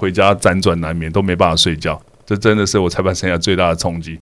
回家辗转难眠，都没办法睡觉。这真的是我裁判生涯最大的冲击。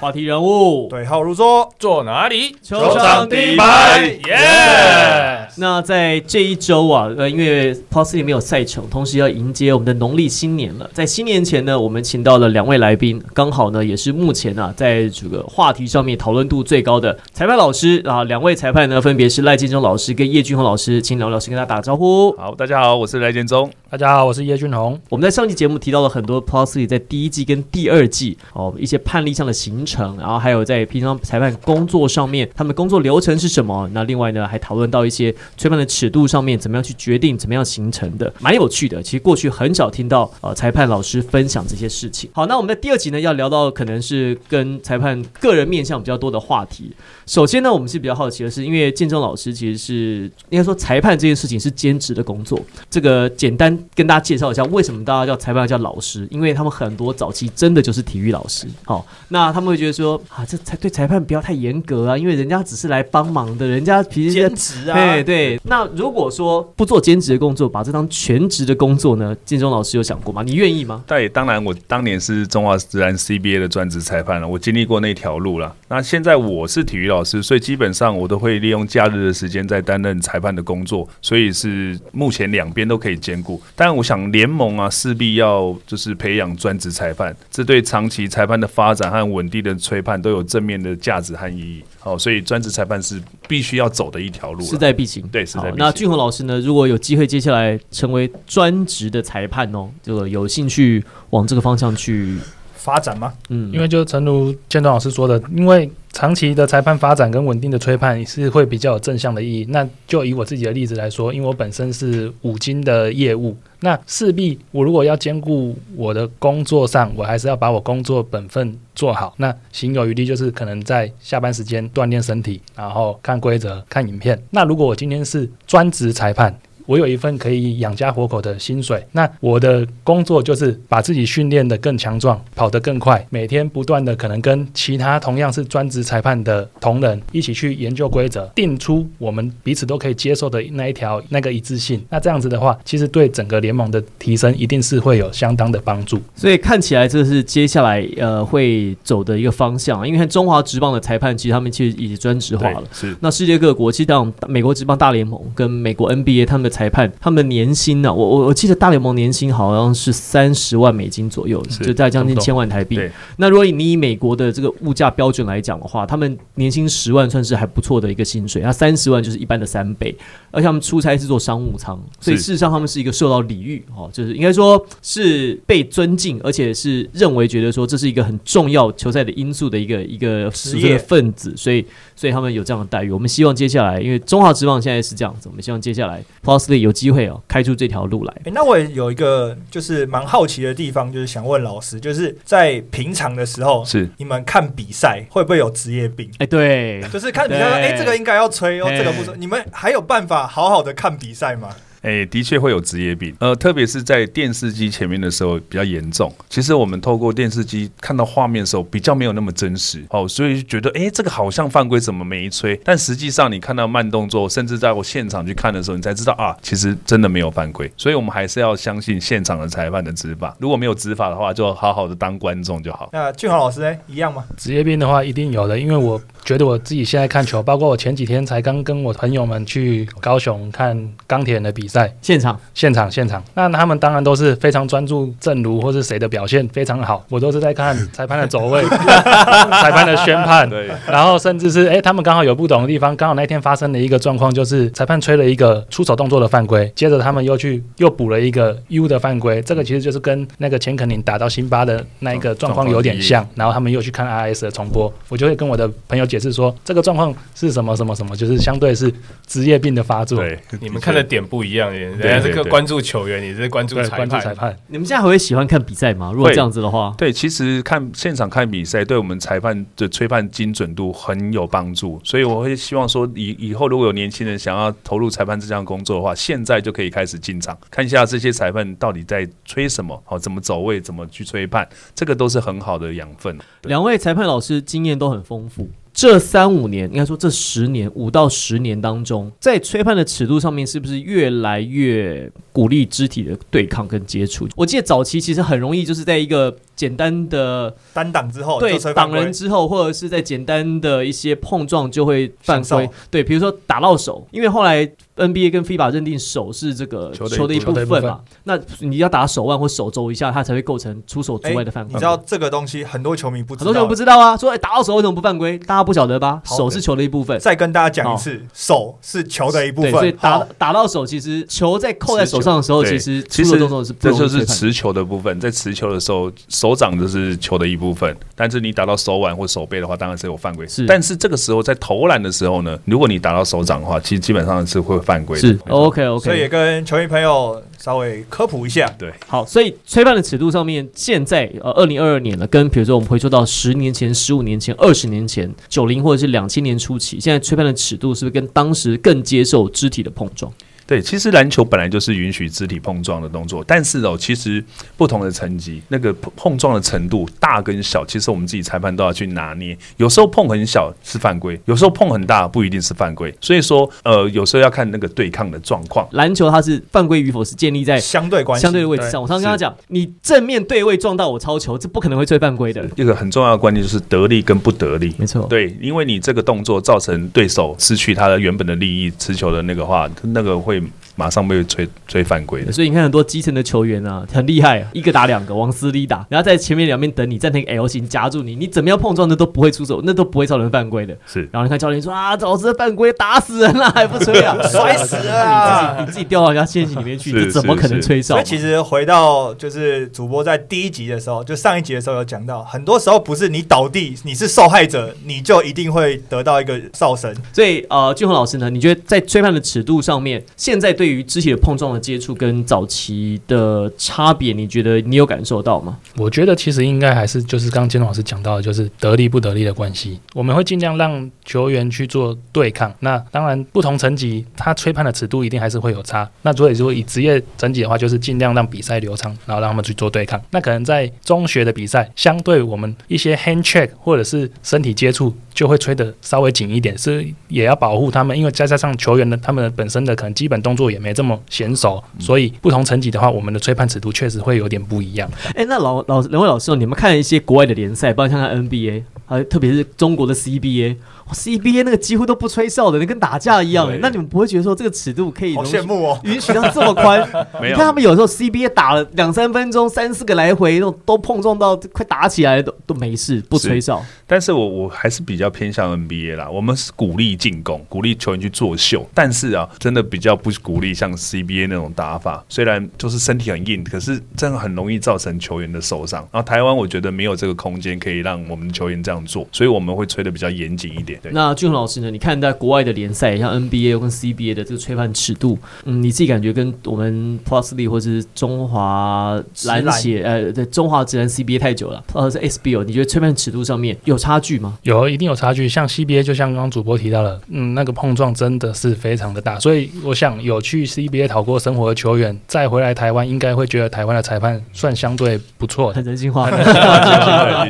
话题人物，对号入座，坐哪里？球场第一排耶！那在这一周啊，呃，因为 p o s 里没有赛程，同时要迎接我们的农历新年了。在新年前呢，我们请到了两位来宾，刚好呢也是目前啊在这个话题上面讨论度最高的裁判老师啊。两位裁判呢，分别是赖建中老师跟叶俊宏老师，请两位老师跟大家打个招呼。好，大家好，我是赖建忠。大家好，我是叶俊宏。我们在上期节目提到了很多 p o s 里在第一季跟第二季哦一些判例上的形成，然后还有在平常裁判工作上面，他们工作流程是什么？那另外呢，还讨论到一些吹判的尺度上面怎么样去决定，怎么样形成的，蛮有趣的。其实过去很少听到呃裁判老师分享这些事情。好，那我们的第二集呢，要聊到可能是跟裁判个人面向比较多的话题。首先呢，我们是比较好奇的是，因为建中老师其实是应该说裁判这件事情是兼职的工作。这个简单跟大家介绍一下，为什么大家叫裁判叫老师？因为他们很多早期真的就是体育老师。好，那他们会觉得说啊，这裁对裁判不要太严格啊，因为人家只是来帮忙的，人家平时兼职啊，对对。那如果说不做兼职的工作，把这当全职的工作呢？建中老师有想过吗？你愿意吗？对，当然，我当年是中华自然 CBA 的专职裁判了，我经历过那条路了。那现在我是体育老师，所以基本上我都会利用假日的时间在担任裁判的工作，所以是目前两边都可以兼顾。但我想联盟啊，势必要就是培养专职裁判，这对长期裁判的发展和稳定的吹判都有正面的价值和意义。好，所以专职裁判是必须要走的一条路，势在必行。对，势在必行。那俊宏老师呢？如果有机会接下来成为专职的裁判哦，这个有兴趣往这个方向去发展吗？嗯，因为就诚如建东老师说的，因为长期的裁判发展跟稳定的吹判是会比较有正向的意义。那就以我自己的例子来说，因为我本身是五金的业务，那势必我如果要兼顾我的工作上，我还是要把我工作本分做好。那行有余力，就是可能在下班时间锻炼身体，然后看规则、看影片。那如果我今天是专职裁判，我有一份可以养家活口的薪水，那我的工作就是把自己训练得更强壮，跑得更快，每天不断的可能跟其他同样是专职裁判的同仁一起去研究规则，定出我们彼此都可以接受的那一条那个一致性。那这样子的话，其实对整个联盟的提升一定是会有相当的帮助。所以看起来这是接下来呃会走的一个方向，因为看中华职棒的裁判其实他们其实已经专职化了。是。那世界各国其实像美国职棒大联盟跟美国 NBA 他们的。裁判他们的年薪呢？我我我记得大联盟年薪好像是三十万美金左右，就在将近千万台币。那如果你以美国的这个物价标准来讲的话，他们年薪十万算是还不错的一个薪水，那三十万就是一般的三倍。而且他们出差是做商务舱，所以事实上他们是一个受到礼遇哦，就是应该说是被尊敬，而且是认为觉得说这是一个很重要球赛的因素的一个一个职业分子，所以所以他们有这样的待遇。我们希望接下来，因为中华职棒现在是这样子，我们希望接下来 Plus。有机会哦，开出这条路来。那我有一个就是蛮好奇的地方，就是想问老师，就是在平常的时候，是你们看比赛会不会有职业病？哎，对，就是看比赛说，哎，这个应该要吹哦，这个不吹。你们还有办法好好的看比赛吗？哎，的确会有职业病，呃，特别是在电视机前面的时候比较严重。其实我们透过电视机看到画面的时候，比较没有那么真实，哦，所以觉得，哎，这个好像犯规，怎么没吹？但实际上你看到慢动作，甚至在我现场去看的时候，你才知道啊，其实真的没有犯规。所以我们还是要相信现场的裁判的执法。如果没有执法的话，就好好的当观众就好。那俊豪老师呢，一样吗？职业病的话，一定有的，因为我觉得我自己现在看球，包括我前几天才刚跟我朋友们去高雄看钢铁人的比赛。现场。现场现场，那他们当然都是非常专注正如或是谁的表现非常好，我都是在看 裁判的走位、裁判的宣判，对，然后甚至是哎，他们刚好有不懂的地方，刚好那天发生的一个状况就是裁判吹了一个出手动作的犯规，接着他们又去又补了一个 U 的犯规，这个其实就是跟那个钱肯宁打到辛巴的那一个状况有点像，然后他们又去看 RS 的重播，我就会跟我的朋友解解释说这个状况是什么什么什么，就是相对是职业病的发作。对，你们看的点不一样，人家是个关注球员，你是关注对，裁关注裁判。你们现在还会喜欢看比赛吗？如果这样子的话，对，其实看现场看比赛，对我们裁判的吹判精准度很有帮助，所以我会希望说以以后如果有年轻人想要投入裁判这项工作的话，现在就可以开始进场看一下这些裁判到底在吹什么，好怎么走位，怎么去吹判，这个都是很好的养分。两位裁判老师经验都很丰富。这三五年，应该说这十年，五到十年当中，在吹判的尺度上面，是不是越来越鼓励肢体的对抗跟接触？我记得早期其实很容易就是在一个简单的单挡之后对挡人之后，或者是在简单的一些碰撞就会犯规。对，比如说打到手，因为后来 NBA 跟 FIBA 认定手是这个球的一部分嘛，那你要打手腕或手肘一下，它才会构成出手之哎外的犯规。你知道这个东西很多球迷不知道，很多球迷不知道啊，说、哎打到手为什么不犯规？大家不晓得吧？手是球的一部分。再跟大家讲一次，手是球的一部对，分，所以打打到手，其实球在扣在手上的时候，其实其实动作是不这就是持球的部分，在持球的时候，手掌就是球的一部分，但是你打到手腕或手背的话，当然是有犯规。是但是这个时候在投篮的时候呢，如果你打到手掌的话，其实基本上是会犯规。是，OK OK 所以也跟球迷朋友稍微科普一下。对，好，所以吹判的尺度上面，现在呃二零二二年了，跟比如说我们回溯到十年前、十五年前、二十年前、九零或者是两千年初期，现在吹判的尺度是不是跟当时更接受肢体的碰撞？对，其实篮球本来就是允许肢体碰撞的动作，但是哦，其实不同的层级，那个碰碰撞的程度大跟小，其实我们自己裁判都要去拿捏。有时候碰很小是犯规，有时候碰很大不一定是犯规。所以说，呃，有时候要看那个对抗的状况。篮球它是犯规与否是建立在相对关系，相对的位置上。我常常跟他讲，你正面对位撞到我超球，这不可能会吹犯规的。一个很重要的观念就是得力跟不得力。没错，对，因为你这个动作造成对手失去他的原本的利益，持球的那个话，那个会马上被吹吹犯规的。所以你看很多基层的球员啊，很厉害，一个打两个，往死里打，然后在前面两边等你，在那个 L 型夹住你，你怎么样碰撞的都不会出手，那都不会造成犯规的。是然后你看教练说啊，早知道犯规打死人了，还不吹啊，摔死了啊你自己你自己掉到人家陷阱里面去，是这怎么可能吹哨嘛？所以其实回到就是主播在第一集的时候，就上一集的时候有讲到，很多时候不是你倒地你是受害者，你就一定会得到一个哨声。所以呃，俊宏老师呢，你觉得在吹判的尺度上面，现在对对于肢体的碰撞的接触跟早期的差别，你觉得你有感受到吗？我觉得其实应该还是就是刚刚金老师讲到的，就是得力不得力的关系。我们会尽量让球员去做对抗。那当然，不同层级他吹判的尺度一定还是会有差。那所以说以职业层级的话，就是尽量让比赛流畅，然后让他们去做对抗。那可能在中学的比赛，相对我们一些 hand check 或者是身体接触就会吹得稍微紧一点，是也要保护他们，因为再加上球员的他们本身的可能基本动作也没这么娴熟，所以不同层级的话，我们的吹判尺度确实会有点不一样。哎，那老老两位老师哦，你们看一些国外的联赛，包括像看 NBA，还有特别是中国的 CBA，哇 CBA 那个几乎都不吹哨的，那跟打架一样哎。那你们不会觉得说这个尺度可以好羡慕哦！允许到这么宽？没有你看他们有时候 CBA 打了两三分钟，三四个来回，那种都碰撞到快打起来，都都没事，不吹哨。但是我我还是比较偏向 NBA 啦，我们是鼓励进攻，鼓励球员去作秀，但是啊，真的比较不鼓励像 CBA 那种打法。虽然就是身体很硬，可是真的很容易造成球员的受伤。然后台湾我觉得没有这个空间可以让我们球员这样做，所以我们会吹的比较严谨一点。对，那俊宏老师呢？你看在国外的联赛，像 NBA 跟 CBA 的这个吹判尺度，嗯，你自己感觉跟我们 Plus League 或是中华篮协，呃，对，中华职篮 CBA 太久了，呃，是 SBO，你觉得吹判尺度上面有差距吗？有一定有差距，像 CBA 就像刚刚主播提到了，嗯，那个碰撞真的是非常的大，所以我想有去 CBA 讨过生活的球员，再回来台湾，应该会觉得台湾的裁判算相对不错。很人性化，的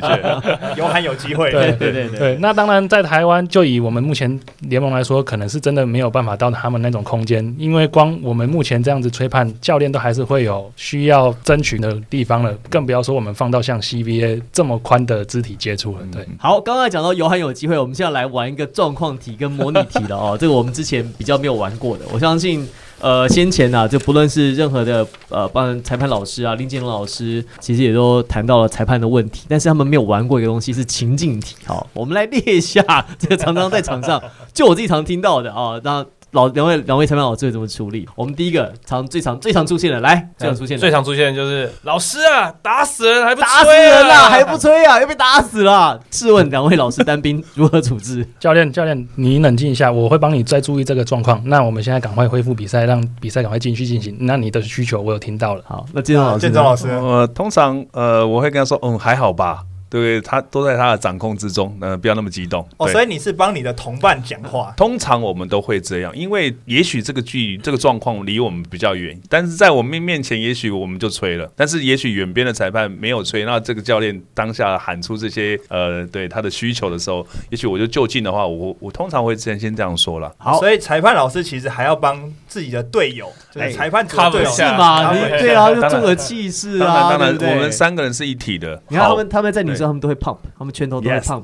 确，有喊有机会，对对。对对对，那当然，在台湾就以我们目前联盟来说，可能是真的没有办法到他们那种空间，因为光我们目前这样子吹判，教练都还是会有需要争取的地方了，更不要说我们放到像 CBA 这么宽的肢体接触了。对，好，刚刚讲到有很有机会，我们现在来玩一个状况题跟模拟题的哦。这个我们之前比较没有玩过的，我相信。呃，先前呢，就不论是任何的呃，帮裁判老师啊，林建龙老师，其实也都谈到了裁判的问题，但是他们没有玩过一个东西是情境题。好，我们来列一下这个常常在场上，就我自己常听到的啊，那老两位两位裁判老师会怎么处理？我们第一个常最常最常出现的，来最常出现的最常出现的就是老师啊，打死人还不打死人啦，啊，还不吹啊，又被打死了。试问两位老师单兵如何处置？教练，教练，你冷静一下，我会帮你再注意这个状况。那我们现在赶快恢复比赛，让比赛赶快继续进行。那你的需求我有听到了。好，那建中老师呢，建中老师我，呃，通常呃，我会跟他说，嗯，还好吧，对，他都在他的掌控之中，呃，不要那么激动。哦，所以你是帮你的同伴讲话，通常我们都会这样，因为也许这个距这个状况离我们比较远，但是在我们面前，也许我们就吹了，但是也许远边的裁判没有吹，那这个教练当下喊出这些呃对他的需求的时候，也许我就就近的话，我我通常会先先这样说了。好。所以裁判老师其实还要帮自己的队友，就是哎裁判组的队友 cover 一是下嘛？你当然对啊，就做个气势当啊，然当然我们三个人是一体的。好你看他们他们在女他们都会 pump，他们拳头都会 pump。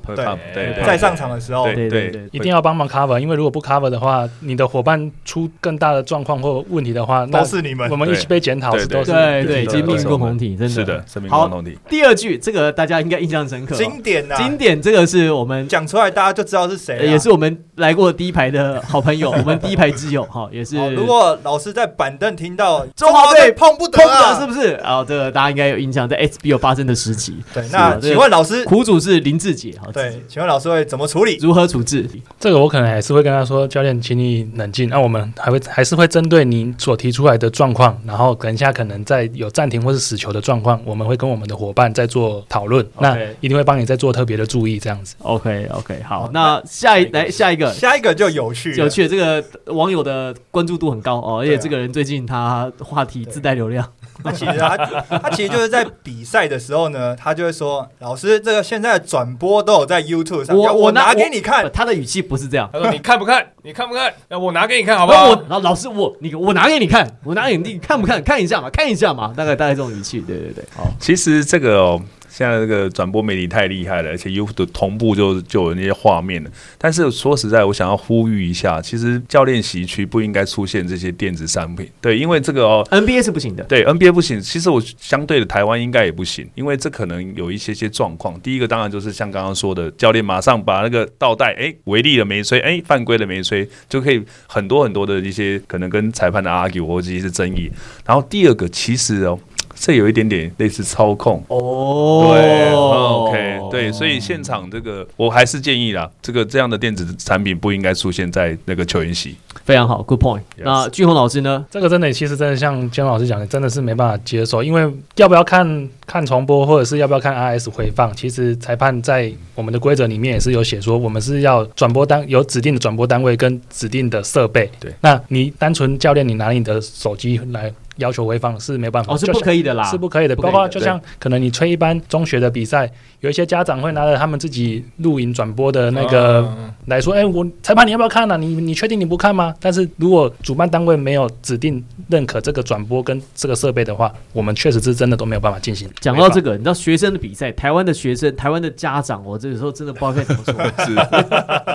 对在上场的时候，对对对对，一定要帮忙 cover，因为如果不 cover 的话，你的伙伴出更大的状况或问题的话，那都是你们。我。们一起被检讨都是对对，对其实命运共同体，真的。是的，生命好共同体。第二句，这个大家应该印象深刻哦，经典啊，经典，这个是我们讲出来大家就知道是谁也是我们来过第一排的好朋友，我们第一排之友哈，也是。如果老师在板凳听到中华队碰不得是不是？啊，这个大家应该有印象，在 SBO 发生的时期，对，那老师，苦主是林志杰，好，对，请问老师会怎么处理？如何处置？这个我可能还是会跟他说，教练，请你冷静。那我们还会还是会针对您所提出来的状况，然后等一下可能在有暂停或是死球的状况，我们会跟我们的伙伴再做讨论。那一定会帮你再做特别的注意，这样子。OK OK，好好，那下一来下一个。下一个就有趣，有趣的这个网友的关注度很高哦，而且这个人最近他话题自带流量，那其实他他其实就是在比赛的时候呢，他就会说：“老师，这个现在转播都有在 YouTube 上，我我拿拿给你看。他的语气不是这样。他说你看不看？你看不看？那我拿给你看好不好？然后老师我你我拿给你看，我拿给你，你看不看？看一下嘛，看一下嘛，大概大概这种语气，对对对，好，其实这个哦，现在这个转播媒体太厉害了，而且 YouTube 同步就就有那些画面了。但是说实在，我想要呼吁一下，其实教练席区不应该出现这些电子商品，对，因为这个哦。NBA 是不行的，对 NBA 不行，其实我相对的台湾应该也不行，因为这可能有一些些状况。第一个当然就是像刚刚说的，教练马上把那个倒带，哎，违例了没吹，哎，犯规了没吹，就可以很多很多的一些可能跟裁判的 argue 或者一些争议。然后第二个，其实哦，这有一点点类似操控，哦对，OK，对，所以现场这个我还是建议啦，这个这样的电子产品不应该出现在那个球员席。非常好，Good point。那俊宏老师呢？这个真的，其实真的像姜老师讲的，真的是没办法接受，因为要不要看看重播，或者是要不要看 RS 回放，其实裁判在我们的规则里面也是有写说，我们是要转播单有指定的转播单位跟指定的设备。对，那你单纯教练你拿你的手机来要求回放是没办法，哦，是不可以的啦，是不可以的，包括就像可能你吹一般中学的比赛，有一些家长会拿着他们自己录影转播的那个嗯来说，哎、我裁判你要不要看呢、你你确定你不看吗？但是如果主办单位没有指定认可这个转播跟这个设备的话，我们确实是真的都没有办法进行。讲到这个，你知道学生的比赛，台湾的学生，台湾的家长，我这个时候真的不知道该怎么说。是，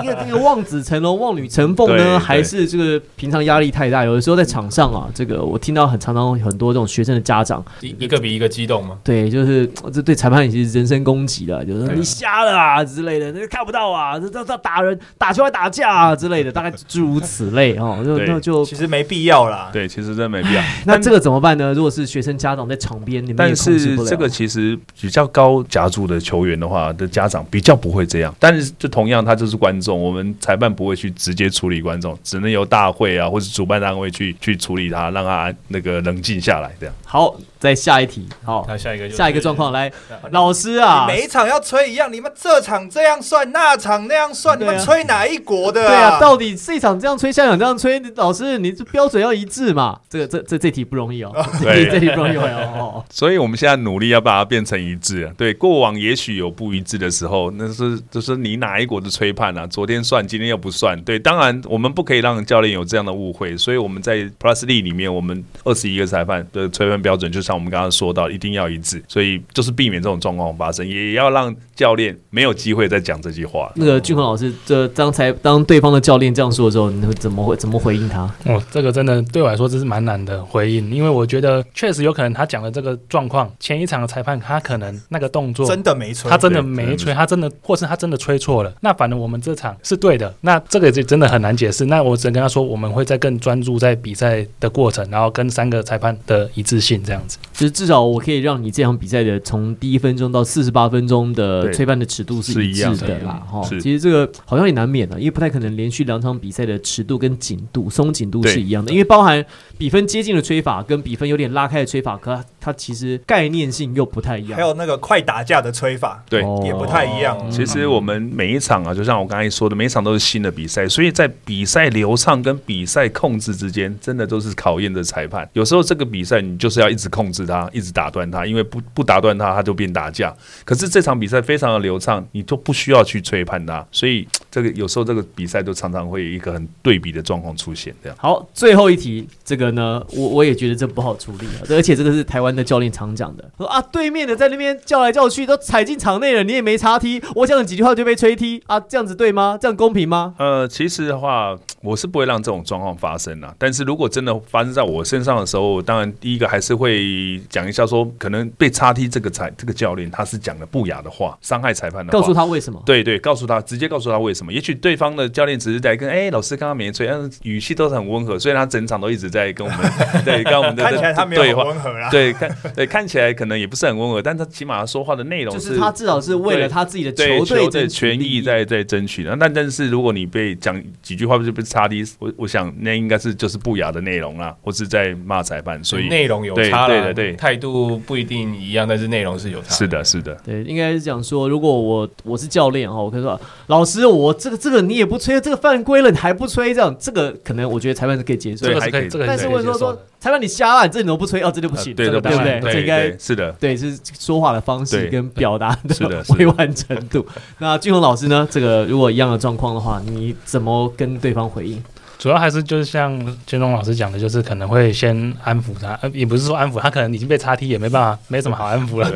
因为这个望子成龙、望女成凤呢，还是这个平常压力太大？有的时候在场上啊，这个我听到很常常很多这种学生的家长，一一个比一个激动嘛。对，就是这对裁判其实人身攻击了，就是你瞎了啊之类的，那个看不到啊，这这这打人、打球还打架啊之类的，大概诸如此类哦，就对那就其实没必要啦。对，其实真的没必要。那这个怎么办呢？如果是学生家长在场边，你们但是这个其实比较高夹住的球员的话，的家长比较不会这样。但是就同样，他就是观众，我们裁判不会去直接处理观众，只能由大会啊或者主办单位去去处理他，让他那个冷静下来。这样，好，再下一题，好，那下一个就是下一个状况来，老师啊，你每一场要吹一样，你们这场这样算，那场那样算，你们吹哪一国的对啊，到底这一场这样吹，下一场这样吹，老师你这标准要一致嘛？这个这这这题不容易哦，这对题这题不容易哦。所以我们现在努力要把它变成一致啊。对，过往也许有不一致的时候，那是就是你哪一国的吹判啊，昨天算，今天又不算。对，当然我们不可以让教练有这样的误会，所以我们在 Plus League 里面，我们二十一个裁判的吹判标准，就像我们刚刚说到，一定要一致，所以就是避免这种状况发生，也要让教练没有机会再讲这句话。那个俊宏老师，这刚才当对方的教练这样说的时候，你会怎么会怎么回应他？哦，这个真的对我来说这是蛮难的回应，因为我觉得确实有可能他讲的这个状况，前一场的裁判他可能那个动作真的没吹，他真的没吹，他真的或是他真的吹错了，那反正我们这场是对的，那这个就真的很难解释。那我只能跟他说，我们会在更专注在比赛的过程，然后跟三个裁判的一致性这样子。就是至少我可以让你这场比赛的从第一分钟到四十八分钟的吹判的尺度是一致的啦。哈，其实这个好像也难免的，因为不太可能连续两场比赛的尺度跟紧度、松紧度是一样的，因为包含比分接近的吹法跟比分有点拉开的吹法，可它它其实概念性又不太一样。还有那个快打架的吹法对，哦也不太一样。其实我们每一场啊，就像我刚才说的，每一场都是新的比赛，所以在比赛流畅跟比赛控制之间，真的都是考验着裁判。有时候这个比赛你就是要一直控制它，一直打断它，因为不不打断它，它就变打架。可是这场比赛非常的流畅，你都不需要去吹判它，所以这个有时候这个比赛都常常会有一个很对比的状况出现。这样，好，最后一题，这个呢，我我也觉得这不好处理啊，而且这个是台湾的教练常讲的，说啊，对面的在那边叫来叫去，都踩进场内了，你也没插踢，我讲了几句话就被吹踢啊，这样子对吗？这样公平吗？呃，其实的话，我是不会让这种状况发生啦。但是如果真的发生在我身上的时候，当然第一个还是会讲一下说，可能被插踢这个裁这个教练他是讲了不雅的话，伤害裁判的话，告诉他为什么？对对，告诉他，直接告诉他为什么。也许对方的教练只是在跟哎、老师刚刚没吹，但是语气都是很温和，虽然他整场都一直在跟我们对跟我们的 看起来他没有对话。很温和啦。对，看对看起来可能也不是很温和，但他起码他说话的内容就是他至少是为了他自己的球队的权益益在在争取的。那但是如果你被讲几句话就被插低，我我想那应该是就是不雅的内容啦，或是在骂裁判，所以内容有差了，对态度不一定一样，但是内容是有差。是的，是的，对，应该是讲说，如果我我是教练哈，我可以说老师，我这个这个你也不吹，这个犯规了你还不吹，这样这个可能我觉得裁判是可以接受。还可以个是可以，这个但是可以问说说。裁判你瞎了，你这你都不吹哦，这就不行，对不对？对这应该对是的，对是说话的方式跟表达的委婉程度。那俊宏老师呢？这个如果一样的状况的话，你怎么跟对方回应？主要还是就是像建中老师讲的，就是可能会先安抚他，呃，也不是说安抚他，可能已经被叉踢，也没办法，没什么好安抚了。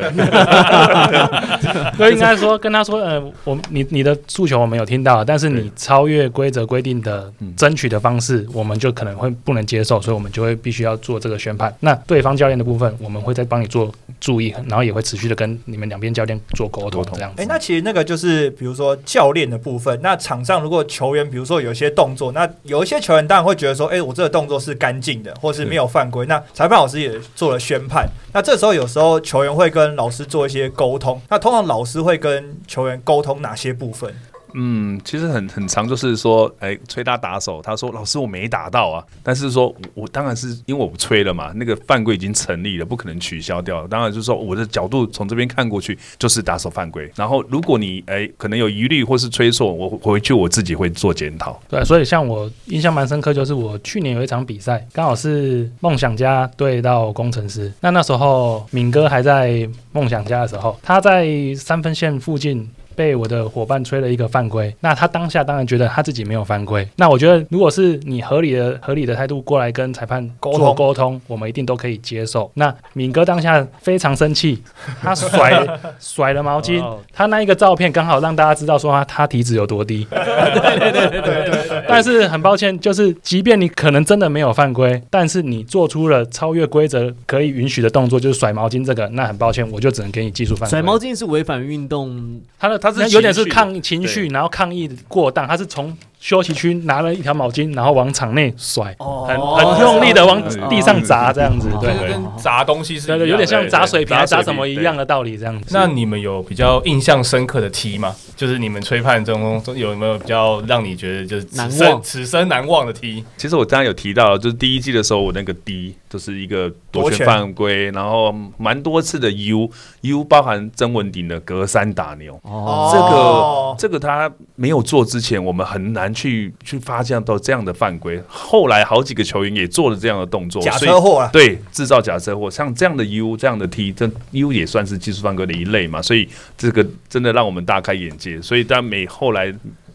所以应该说跟他说，呃，我你你的诉求我们有听到，但是你超越规则规定的嗯争取的方式，我们就可能会不能接受，所以我们就会必须要做这个宣判。那对方教练的部分，我们会再帮你做注意，然后也会持续的跟你们两边教练做沟通沟，通这样子。哎，那其实那个就是，比如说教练的部分。那场上如果球员，比如说有一些动作，那有一些因为球员当然会觉得说，哎，我这个动作是干净的，或是没有犯规。那裁判老师也做了宣判。那这时候有时候球员会跟老师做一些沟通。那通常老师会跟球员沟通哪些部分？嗯，其实很很长，就是说，哎，吹他打手，他说老师我没打到啊，但是说我我当然是因为我不吹了嘛，那个犯规已经成立了，不可能取消掉。当然就是说我的角度从这边看过去就是打手犯规，然后如果你哎可能有疑虑或是吹错，我回去我自己会做检讨。对，所以像我印象蛮深刻，就是我去年有一场比赛，刚好是梦想家对到工程师。那那时候敏哥还在梦想家的时候，他在三分线附近。被我的伙伴吹了一个犯规，那他当下当然觉得他自己没有犯规。那我觉得，如果是你合理的、合理的态度过来跟裁判沟沟通，我们一定都可以接受。那敏哥当下非常生气，他甩 甩了毛巾，哦他那一个照片刚好让大家知道说他他体脂有多低 对对对。但是很抱歉，就是即便你可能真的没有犯规，但是你做出了超越规则可以允许的动作，就是甩毛巾这个，那很抱歉，我就只能给你技术犯规。甩毛巾是违反运动，他的他是有点是抗情绪，然后抗议过当，他是从休息区拿了一条毛巾，然后往场内甩，哦很很用力的往地上砸，这样子，哦对跟砸东西是一对对，有点像砸水瓶、还砸什么一样的道理，这样子。那你们有比较印象深刻的踢吗？就是你们吹判中中有没有比较让你觉得就是此难生忘此生难忘的踢？其实我刚刚有提到，就是第一季的时候，我那个 D 就是一个夺权犯规，然后蛮多次的 U U 包含曾文鼎的隔山打牛。哦，这哦个这个他没有做之前，我们很难去去发现到这样的犯规。后来好几个球员也做了这样的动作，假车祸啊，对制造假车祸，像这样的 U 这样的 T，这 U 也算是技术犯规的一类嘛，所以这个真的让我们大开眼界。所以但每后来。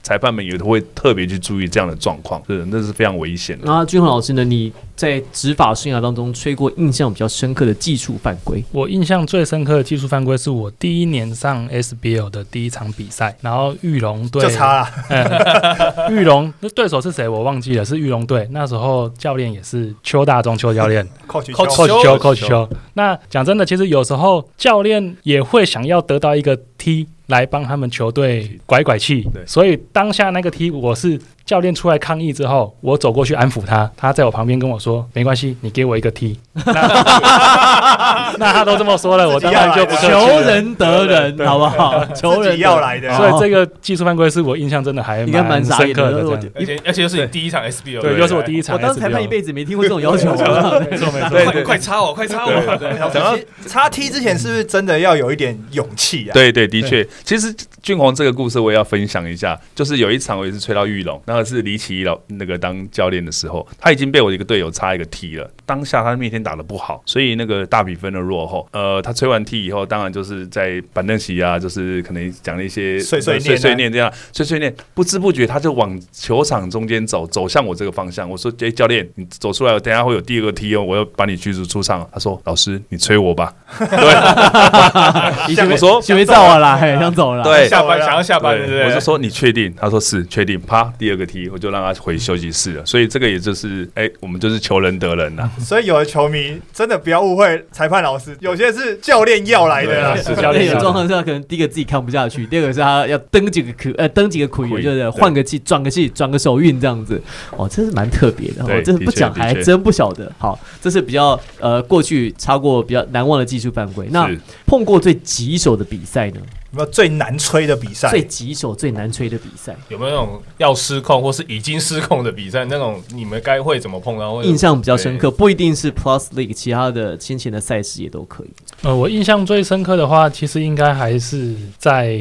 裁判们也都会特别去注意这样的状况，是那是非常危险的。那俊宏老师呢？你在执法生涯当中吹过印象比较深刻的技术犯规？我印象最深刻的技术犯规是我第一年上 SBL 的第一场比赛，然后玉龙队就差了。嗯玉龙那对手是谁我忘记了，是玉龙队。那时候教练也是邱大中邱教练 coach 扣球，coach 邱邱 coach 邱。那讲真的，其实有时候教练也会想要得到一个 T 来帮他们球队拐拐气。对，所以当下那个踢我是教练出来抗议之后，我走过去安抚他，他在我旁边跟我说：“没关系，你给我一个 T。那 ”那他都这么说了，我当然就不客气求人得人，好不好？求人要来的，所以这个技术犯规是我印象真的还应该蛮。深刻的。这而且而且又是你第一场 SBO，对，又是我第一场我。当裁判一辈子没听过这种要求。没 错没错。对快快插我，快插我！然后插 T 之前，是不是真的要有一点勇气啊？对对，的确，其实俊宏这个故事我也要分享一下，就是有一场我也是吹到玉龙，那个是李启一老那个当教练的时候，他已经被我一个队友插一个踢了，当下他那天打的不好，所以那个大比分的落后，呃，他吹完踢以后，当然就是在板凳席啊，就是可能讲了一些碎碎念啊碎碎念这样，碎碎念，不知不觉他就往球场中间走，走向我这个方向，我说，哎、教练，你走出来，我等下会有第二个踢哦，我要把你驱逐出场。他说，老师，你吹我吧，对，你准备我说准备照我啦，嘿，想走了。对，下班想要下班，对不对？我就说你确定？他说是确定。啪，第二个踢，我就让他回休息室了。所以这个也就是，哎、我们就是求人得人呐、所以有的球迷真的不要误会裁判老师，有些是教练要来的啦。是教练有状况下，可能第一个自己看不下去，第二个是他要蹬几个苦，呃，蹬几个苦，苦就是换个气，转个气，转个手运这样子。哦，这是蛮特别的，哦对，这不讲还真不晓得。好，这是比较呃过去超过比较难忘的技术犯规。那碰过最棘手的比赛呢？有没有最难吹的比赛？最棘手、最难吹的比赛，有没有那种要失控或是已经失控的比赛？那种你们该会怎么碰到？印象比较深刻，不一定是 Plus League，其他的先前的赛事也都可以。呃，我印象最深刻的话，其实应该还是在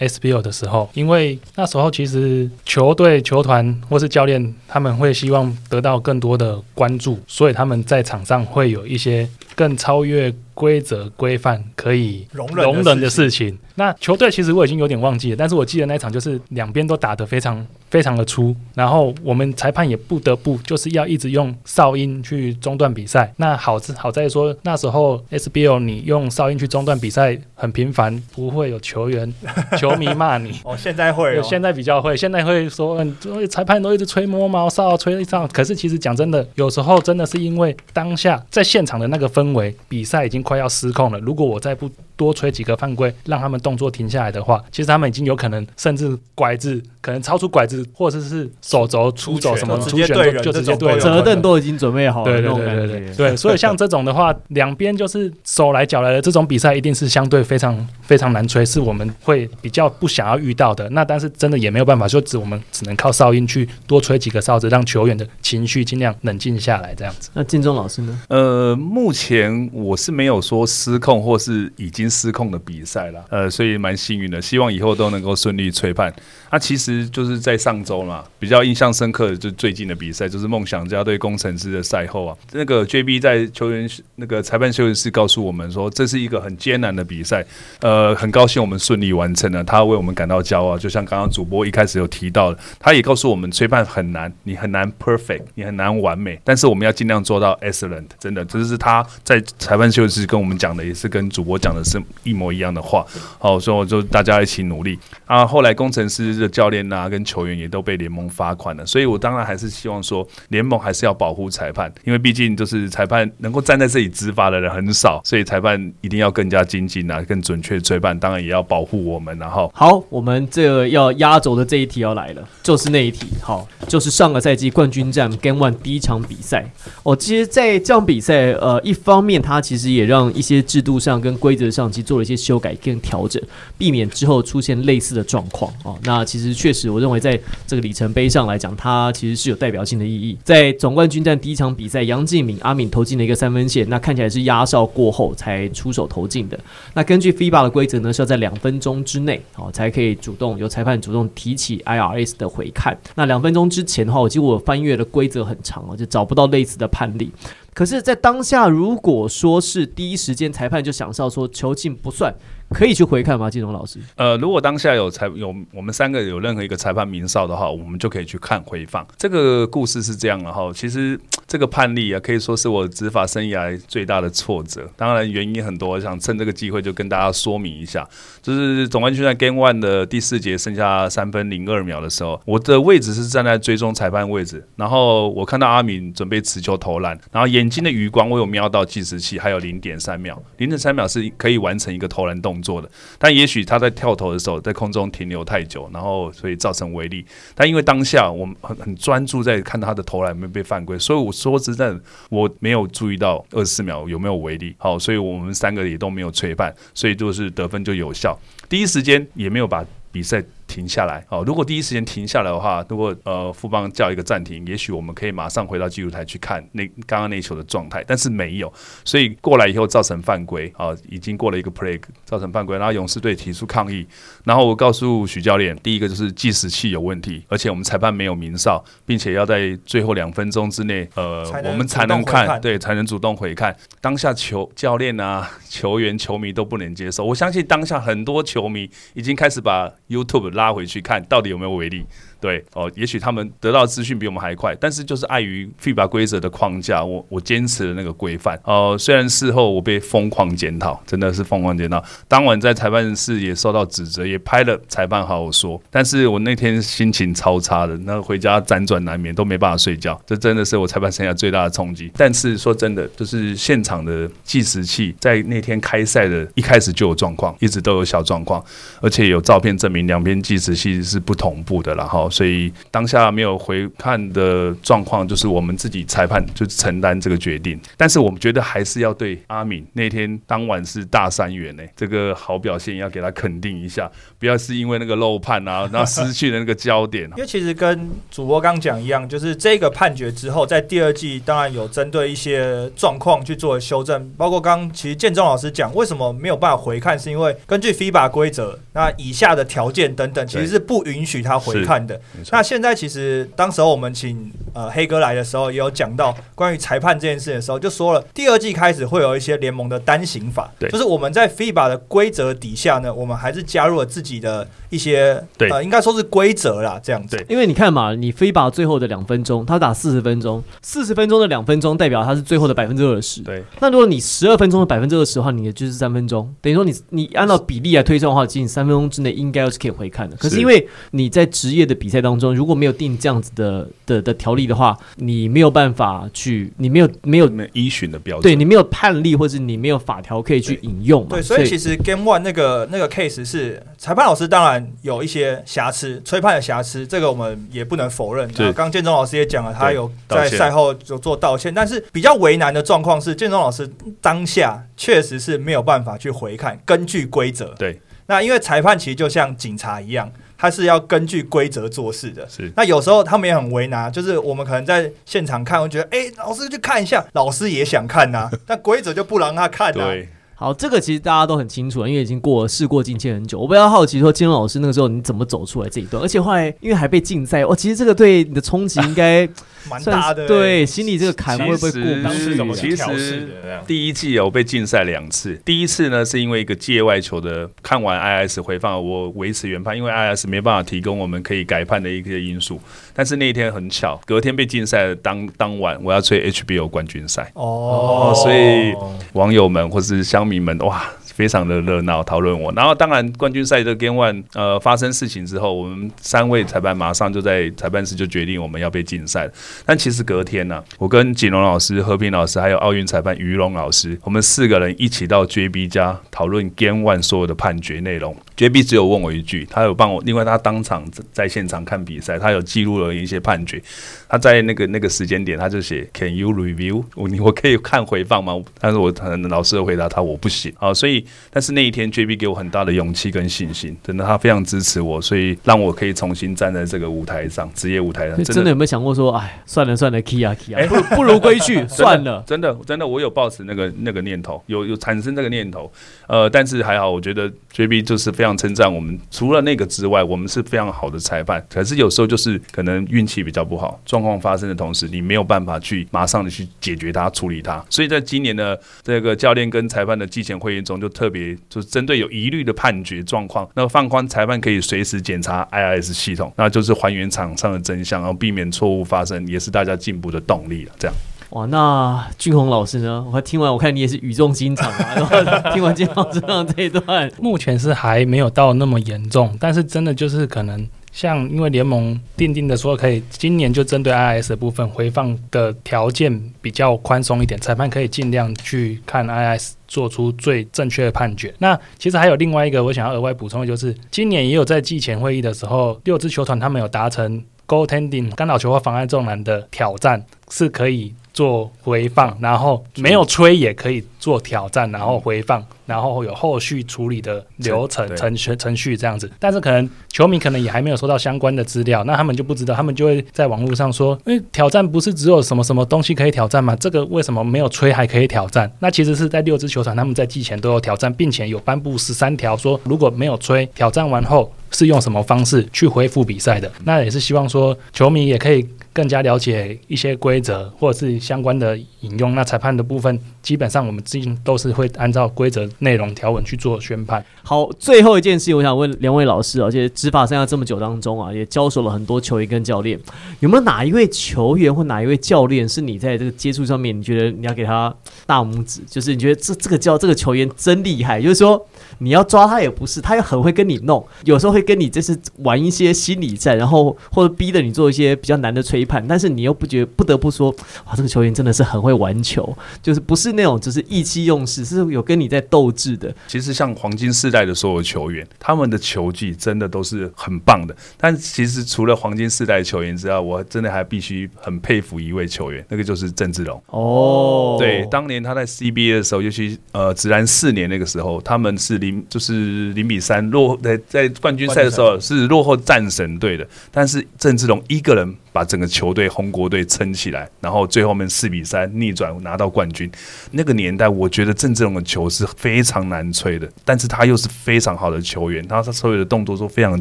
SBL 的时候，因为那时候其实球队、球团或是教练他们会希望得到更多的关注，所以他们在场上会有一些更超越规则规范可以容忍的容忍的事事情。那球队其实我已经有点忘记了，但是我记得那场就是两边都打得非常非常的粗，然后我们裁判也不得不就是要一直用哨音去中断比赛。那好是好在说那时候 SBL 你用哨音去中断比赛很频繁，不会有球员球迷骂你。哦，现在会、哦，现在比较会，现在会说，嗯，裁判都一直吹摸毛哨，吹上。可是其实讲真的，有时候真的是因为当下在现场的那个氛围，比赛已经快要失控了。如果我再不多吹几个犯规，让他们动作停下来的话，其实他们已经有可能甚至拐子，可能超出拐子，或者是手肘出走什么出出拳拳对就就直接这种都有对人折凳都已经准备好了，对对对对对觉。对，所以像这种的话，两边就是手来脚来的这种比赛，一定是相对非常非常难吹，是我们会比较不想要遇到的。那但是真的也没有办法，就只我们只能靠哨音去多吹几个哨子，让球员的情绪尽量冷静下来，这样子。那敬忠老师呢？呃，目前我是没有说失控或是已经失控的比赛啦，呃，所以蛮幸运的，希望以后都能够顺利吹判。那、其实就是在上周嘛，比较印象深刻的就最近的比赛，就是梦想家对工程师的赛后啊，那个 JB 在球员那个裁判休息室告诉我们说，这是一个很艰难的比赛，呃，很高兴我们顺利完成了，他为我们感到骄傲。就像刚刚主播一开始有提到的，他也告诉我们吹判很难，你很难 perfect，你很难完美，但是我们要尽量做到 excellent。真的，这是他在裁判休息室跟我们讲的，也是跟主播讲的是一模一样的话。好，所以我就大家一起努力啊。后来工程师的教练啊跟球员也都被联盟罚款了，所以我当然还是希望说联盟还是要保护裁判，因为毕竟就是裁判能够站在这里执法的人很少，所以裁判一定要更加精进啊，更准确吹判，当然也要保护我们，然后。好，我们这个要压轴的这一题要来了，就是那一题。好，就是上个赛季冠军战 Game One 第一场比赛。哦，其实，在这场比赛，呃，一方面它其实也让一些制度上跟规则上其实做了一些修改跟调整，避免之后出现类似的状况。哦，那其实确实，我认为在这个里程碑上来讲，它其实是有代表性的意义。在总冠军战第一场比赛，杨敬敏、阿敏投进了一个三分线，那看起来是压哨过后才出手投进的。那根据 FIBA 的规则呢，是要在两分钟之内，哦，才可以主动由裁判主动提起 IRS 的回看。那两分钟之前的话，我记得我翻阅了规则很长哦，就找不到类似的判例。可是，在当下，如果说是第一时间裁判就想到说球进不算，可以去回看吗？金龙老师？呃，如果当下有裁有我们三个有任何一个裁判鸣哨的话，我们就可以去看回放。这个故事是这样的哈，其实这个判例啊，可以说是我执法生涯最大的挫折。当然原因很多，我想趁这个机会就跟大家说明一下，就是总冠军赛 Game One 的第四节剩下三分零二秒的时候，我的位置是站在追踪裁判位置，然后我看到阿敏准备持球投篮，然后眼睛的余光我有瞄到计时器，还有零点三秒，零点三秒是可以完成一个投篮动做的，但也许他在跳投的时候在空中停留太久，然后所以造成违例。但因为当下我们很很专注在看他的投篮有没有被犯规，所以我说实在的，我没有注意到二十四秒有没有违例。好，所以我们三个也都没有吹判，所以就是得分就有效，第一时间也没有把比赛。停下来哦！如果第一时间停下来的话，如果呃富邦叫一个暂停，也许我们可以马上回到记录台去看那刚刚那球的状态，但是没有，所以过来以后造成犯规啊，已经过了一个 play 造成犯规，然后勇士队提出抗议，然后我告诉许教练，第一个就是计时器有问题，而且我们裁判没有鸣哨，并且要在最后两分钟之内，呃，我们才能看，对，才能主动回看。当下球教练啊、球员、球迷都不能接受，我相信当下很多球迷已经开始把 YouTube 拉。拉回去看到底有没有违例。对哦，也许他们得到资讯比我们还快，但是就是碍于 FIBA 规则的框架，我我坚持了那个规范。哦，虽然事后我被疯狂检讨，真的是疯狂检讨。当晚在裁判室也受到指责，也拍了裁判好好说。但是我那天心情超差的，那回家辗转难眠，都没办法睡觉。这真的是我裁判生涯最大的冲击。但是说真的，就是现场的计时器在那天开赛的一开始就有状况，一直都有小状况，而且有照片证明两边计时器是不同步的，然后。所以当下没有回看的状况，就是我们自己裁判就承担这个决定。但是我们觉得还是要对阿敏那天当晚是大三元呢，这个好表现要给他肯定一下，不要是因为那个漏判啊，然后失去了那个焦点。因为其实跟主播刚讲一样，就是这个判决之后，在第二季当然有针对一些状况去做修正，包括刚其实建中老师讲为什么没有办法回看，是因为根据 FIBA 规则，那以下的条件等等，其实是不允许他回看的。那现在其实，当时候我们请呃黑哥来的时候，也有讲到关于裁判这件事的时候，就说了第二季开始会有一些联盟的单行法，对，就是我们在 FIBA 的规则底下呢，我们还是加入了自己的一些，对，呃，应该说是规则啦，这样子。因为你看嘛，你 FIBA 最后的两分钟，他打四十分钟，四十分钟的两分钟代表他是最后的百分之二十，对。那如果你十二分钟的百分之二十的话，你的就是三分钟，等于说你你按照比例来推算的话，其实你三分钟之内应该是可以回看的。可是因为你在职业的比赛当中，如果没有定这样子的的的条例的话，你没有办法去，你没有没有依循的标准，对你没有判例或者你没有法条可以去引用。对，所以其实 Game One 那个那个 case 是裁判老师当然有一些瑕疵，吹判的瑕疵，这个我们也不能否认。对刚建中老师也讲了，他有在赛后有做道歉，但是比较为难的状况是，建中老师当下确实是没有办法去回看，根据规则。对，那因为裁判其实就像警察一样。他是要根据规则做事的，是。那有时候他们也很为难，就是我们可能在现场看，我觉得，哎，老师去看一下，老师也想看呐，但规则就不让他看呐。对。好，这个其实大家都很清楚了，因为已经过事过境迁很久。我比较好奇说，金龙老师那个时候你怎么走出来这一段？而且后来因为还被禁赛，哦，其实这个对你的冲击应该 蛮大的。对，心里这个坎会不会过？当时怎么其实第一季有被禁赛两次，第一次呢是因为一个界外球的看完 IS 回放，我维持原判，因为 IS 没办法提供我们可以改判的一些因素。但是那一天很巧，隔天被禁赛的当当晚，我要吹 HBO 冠军赛哦，所以网友们或是乡民们哇。非常的热闹，讨论我。然后当然冠军赛的 Game One 呃发生事情之后，我们三位裁判马上就在裁判室就决定我们要被禁赛。但其实隔天呢，我跟锦龙老师、和平老师还有奥运裁判于龙老师，我们四个人一起到 JB 家讨论 Game One 所有的判决内容。JB 只有问我一句，他有帮我，另外他当场在现场看比赛，他有记录了一些判决。他在那个那个时间点，他就写 Can you review？我我可以看回放吗？但是我很老师的回答他我不行啊，所以。但是那一天，JB 给我很大的勇气跟信心，真的，他非常支持我，所以让我可以重新站在这个舞台上，职业舞台上。真的有没有想过说，哎，算了算了，K 啊 K 啊，不 不如归去，算了。真的真的，我有抱持那个那个念头，有有产生这个念头。呃，但是还好，我觉得 JB 就是非常称赞我们。除了那个之外，我们是非常好的裁判。可是有时候就是可能运气比较不好，状况发生的同时，你没有办法去马上的去解决它、处理它。所以在今年的这个教练跟裁判的季前会议中，就特别就是针对有疑虑的判决状况，那放宽裁判可以随时检查 IRS 系统，那就是还原场上的真相，然后避免错误发生，也是大家进步的动力了。这样。哇，那俊宏老师呢？我听完，我看你也是语重心长啊。然后听完金老师讲这一段，目前是还没有到那么严重，但是真的就是可能像因为联盟定定的说可以今年就针对 IS 的部分回放的条件比较宽松一点，裁判可以尽量去看 IS 做出最正确的判决。那其实还有另外一个我想要额外补充的就是，今年也有在季前会议的时候，六支球团他们有达成 goaltending 干扰球或妨碍重篮的挑战是可以。做回放，然后没有吹也可以做挑战，然后回放，然后有后续处理的流程程序程序这样子。但是可能球迷可能也还没有收到相关的资料，那他们就不知道，他们就会在网络上说：“因为挑战不是只有什么什么东西可以挑战吗？这个为什么没有吹还可以挑战？”那其实是在六支球团他们在季前都有挑战，并且有颁布十三条，说如果没有吹挑战完后是用什么方式去恢复比赛的。那也是希望说球迷也可以。更加了解一些规则或者是相关的引用，那裁判的部分基本上我们最近都是会按照规则内容条文去做宣判。好，最后一件事情，我想问两位老师，而且执法生涯这么久当中啊，也交手了很多球员跟教练，有没有哪一位球员或哪一位教练是你在这个接触上面，你觉得你要给他大拇指，就是你觉得这这个教这个球员真厉害，就是说你要抓他也不是，他又很会跟你弄，有时候会跟你就是玩一些心理战，然后或者逼着你做一些比较难的吹。判，但是你又不觉不得不说，哇，这个球员真的是很会玩球，就是不是那种只是意气用事，是有跟你在斗智的。其实像黄金世代的所有球员，他们的球技真的都是很棒的。但其实除了黄金世代球员之外，我真的还必须很佩服一位球员，那个就是郑志龙。哦，对，当年他在 CBA 的时候，尤其呃，直男四年那个时候，他们是零就是零比三落在在冠军赛的时候是落后战神队的，但是郑志龙一个人。把整个球队红国队撑起来，然后最后面四比三逆转拿到冠军。那个年代，我觉得郑志龙的球是非常难吹的，但是他又是非常好的球员，他他所有的动作都非常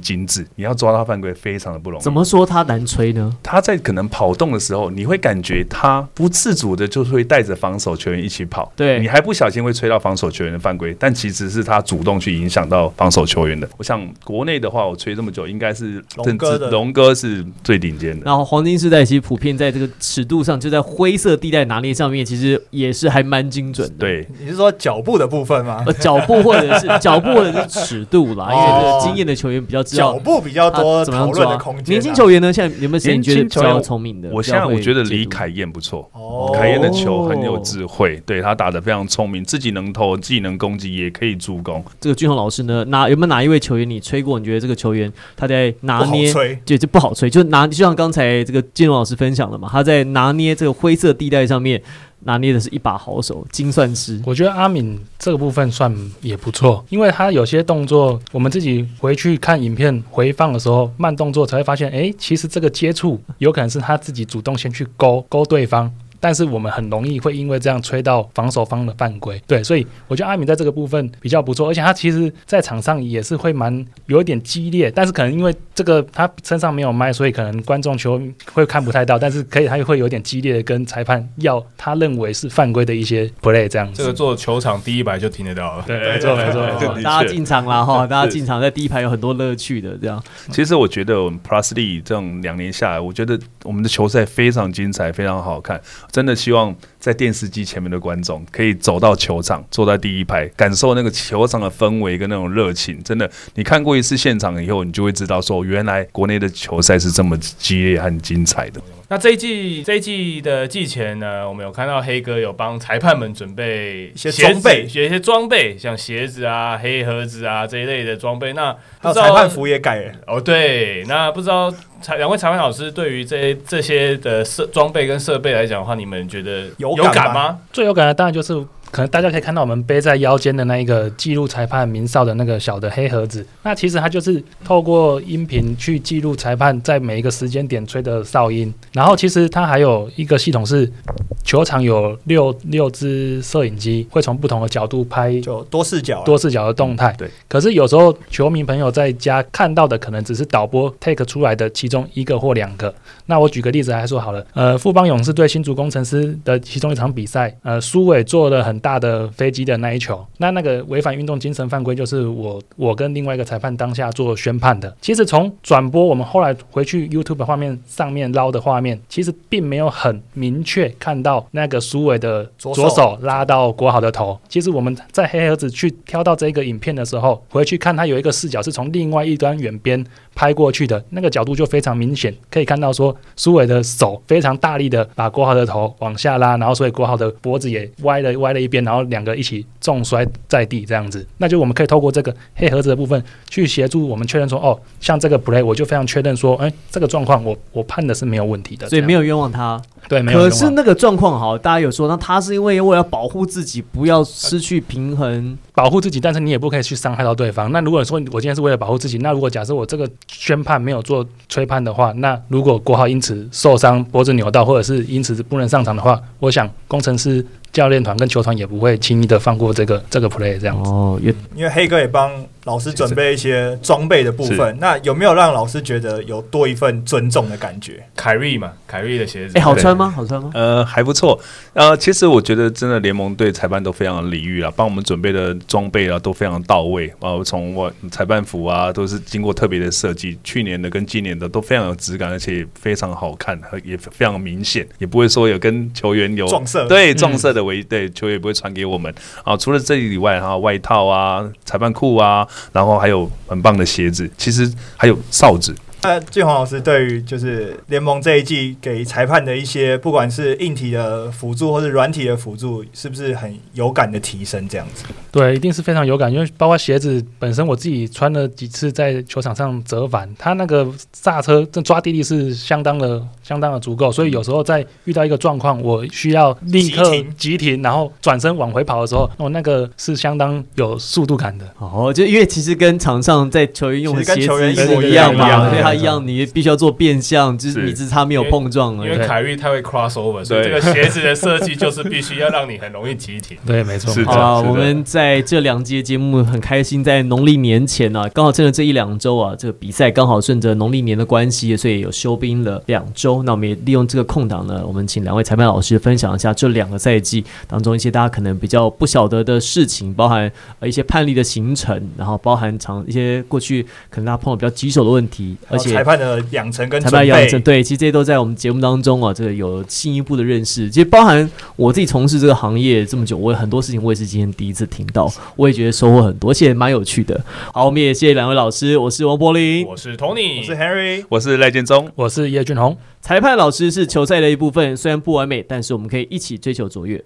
精致，你要抓他犯规非常的不容易。怎么说他难吹呢？他在可能跑动的时候，你会感觉他不自主的就会带着防守球员一起跑，对你还不小心会吹到防守球员的犯规，但其实是他主动去影响到防守球员的。我想国内的话，我吹这么久，应该是龙哥的龙哥是最顶尖的。黄金时代其实普遍在这个尺度上，就在灰色地带拿捏上面，其实也是还蛮精准的。对，你是说脚步的部分吗？呃，脚步或者是 脚步或者是尺度啦，因为这个经验的球员比较知道脚步比较多怎么样抓讨论的空间啊。年轻球员呢，现在有没有谁你觉得比较聪明的？我现在我觉得李凯燕不错，哦凯燕的球很有智慧，对他打的非常聪明，自己能投，自己能攻击，也可以助攻。这个俊宏老师呢，哪有没有哪一位球员你吹过？你觉得这个球员他在拿捏，吹，对，就不好吹，就拿就像刚才这个金融老师分享了嘛，他在拿捏这个灰色地带上面拿捏的是一把好手，精算师。我觉得阿敏这个部分算也不错，因为他有些动作，我们自己回去看影片回放的时候，慢动作才会发现，诶，其实这个接触有可能是他自己主动先去勾勾对方。但是我们很容易会因为这样吹到防守方的犯规，对，所以我觉得阿敏在这个部分比较不错，而且他其实在场上也是会蛮有一点激烈，但是可能因为这个他身上没有麦，所以可能观众球会看不太到，但是可以他会有点激烈的跟裁判要他认为是犯规的一些 play 这样子。这个做球场第一排就听得到了。对，没错没错没错。大家进场啦哈，大家进场在第一排有很多乐趣的，这样其实我觉得我们 Plus League 这种两年下来，我觉得我们的球赛非常精彩，非常好看，真的希望。在电视机前面的观众可以走到球场，坐在第一排，感受那个球场的氛围跟那种热情。真的，你看过一次现场以后，你就会知道说，原来国内的球赛是这么激烈和精彩的。那这一季这一季的季前呢，我们有看到黑哥有帮裁判们准备一些装备有一些装备，像鞋子啊、黑盒子啊这一类的装备。那还有不知道裁判服也改了，哦，对，那不知道裁两位裁判老师对于这这些的设装备跟设备来讲的话，你们觉得有有感感吗？最有感的当然就是，可能大家可以看到我们背在腰间的那一个记录裁判鸣哨的那个小的黑盒子。那其实它就是透过音频去记录裁判在每一个时间点吹的哨音。然后其实它还有一个系统是球场有六六支摄影机，会从不同的角度拍就多视角啊，多视角的动态。对，可是有时候球迷朋友在家看到的可能只是导播 take 出来的其中一个或两个。那我举个例子来说好了，呃，富邦勇士对新竹工程师的其中一场比赛，呃，苏伟做了很大的飞机的那一球，那那个违反运动精神犯规，就是我我跟另外一个裁判当下做宣判的。其实从转播我们后来回去 YouTube 画面上面捞的画面，其实并没有很明确看到那个苏伟的左手左手拉到国豪的头。其实我们在黑盒子去挑到这个影片的时候，回去看它有一个视角是从另外一端远边拍过去的，那个角度就非常明显，可以看到说苏伟的手非常大力的把郭浩的头往下拉，然后所以郭浩的脖子也歪了歪了一边，然后两个一起重摔在地这样子。那就我们可以透过这个黑盒子的部分去协助我们确认说，哦，像这个 play 我就非常确认说，哎，这个状况我我判的是没有问题的，所以没有冤枉他。对没有。可是那个状况好，大家有说，那他是因为为了保护自己，不要失去平衡。保护自己，但是你也不可以去伤害到对方。那如果说我今天是为了保护自己，那如果假设我这个宣判没有做吹判的话，那如果国豪因此受伤、脖子扭到，或者是因此不能上场的话，我想工程师教练团跟球团也不会轻易的放过这个这个 play 这样子。哦，也因为黑哥也帮老师准备一些装备的部分，那有没有让老师觉得有多一份尊重的感觉？凯瑞嘛，凯瑞的鞋子，哎，好穿吗？好穿吗？呃，还不错。呃，其实我觉得真的联盟对裁判都非常的礼遇啊，帮我们准备的装备啊都非常到位啊。从我裁判服啊，都是经过特别的设计，去年的跟今年的都非常有质感，而且非常好看，和也非常明显，也不会说有跟球员有撞色对撞色的为对球员也不会传给我们啊。除了这以外，哈，外套啊、裁判裤啊，然后还有很棒的鞋子，其实还有哨子。那俊宏老师对于就是联盟这一季给裁判的一些，不管是硬体的辅助或是软体的辅助，是不是很有感的提升？这样子，对，一定是非常有感，因为包括鞋子本身，我自己穿了几次在球场上折返，它那个刹车这抓地力是相当的、相当的足够，所以有时候在遇到一个状况，我需要立刻急停急停，然后转身往回跑的时候，哦，那个是相当有速度感的。哦，就因为其实跟场上在球员用的鞋子一模一一样嘛，模一样所以他一样，你必须要做变相，就是是你只差没有碰撞而已。因为凯瑞太会 crossover，所以这个鞋子的设计就是必须要让你很容易急停。对，没错，是的没错好了，我们在这两节节目很开心，在农历年前呢、啊，刚好趁着这一两周啊，这个比赛刚好顺着农历年的关系，所以有休兵了两周。那我们也利用这个空档呢，我们请两位裁判老师分享一下这两个赛季当中一些大家可能比较不晓得的事情，包含呃一些判例的形成，然后包含长一些过去可能大家碰到比较棘手的问题，而且裁判的养成跟裁判养成，对，其实这些都在我们节目当中啊，这个有进一步的认识。其实包含我自己从事这个行业这么久，我有很多事情我也是今天第一次听到，我也觉得收获很多，而且蛮有趣的。好，我们也谢谢两位老师，我是王柏林，我是 Tony，我是 Henry，我是赖建忠，我是叶俊宏。裁判老师是球赛的一部分，虽然不完美，但是我们可以一起追求卓越。